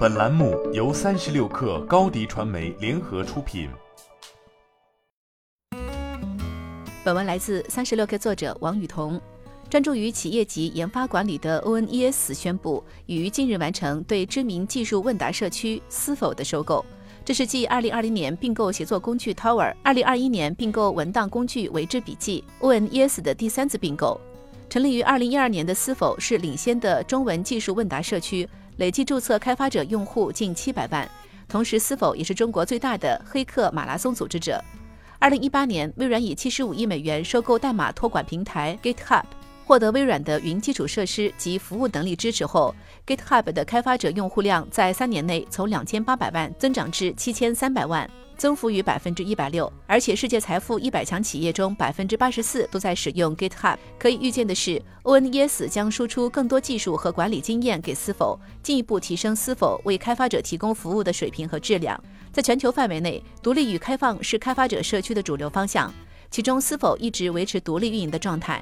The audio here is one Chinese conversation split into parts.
本栏目由三十六氪高低传媒联合出品。本文来自三十六氪作者王雨桐。专注于企业级研发管理的 ONES 宣布，于近日完成对知名技术问答社区思否的收购。这是继2020年并购协作工具 Tower、2021年并购文档工具维之笔记 ONES 的第三次并购。成立于2012年的思否是领先的中文技术问答社区，累计注册开发者用户近七百万。同时，思否也是中国最大的黑客马拉松组织者。二零一八年，微软以七十五亿美元收购代码托管平台 GitHub。获得微软的云基础设施及服务能力支持后，GitHub 的开发者用户量在三年内从两千八百万增长至七千三百万，增幅逾百分之一百六。而且，世界财富一百强企业中百分之八十四都在使用 GitHub。可以预见的是，ONES 将输出更多技术和管理经验给思否，进一步提升思否为开发者提供服务的水平和质量。在全球范围内，独立与开放是开发者社区的主流方向，其中思否一直维持独立运营的状态。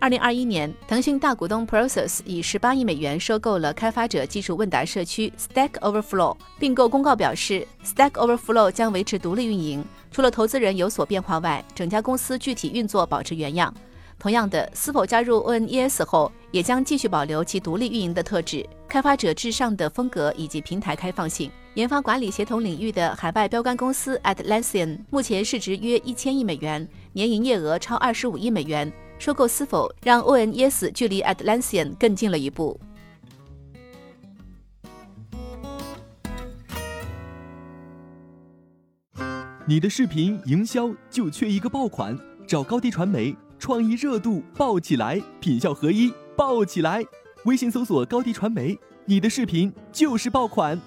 二零二一年，腾讯大股东 Process 以十八亿美元收购了开发者技术问答社区 Stack Overflow。并购公告表示，Stack Overflow 将维持独立运营，除了投资人有所变化外，整家公司具体运作保持原样。同样的，是否加入 ONES 后，也将继续保留其独立运营的特质、开发者至上的风格以及平台开放性。研发管理协同领域的海外标杆公司 Atlassian 目前市值约一千亿美元，年营业额超二十五亿美元。收购是否让 O N S 距离 Atlassian 更近了一步？你的视频营销就缺一个爆款，找高低传媒，创意热度爆起来，品效合一爆起来。微信搜索高低传媒，你的视频就是爆款。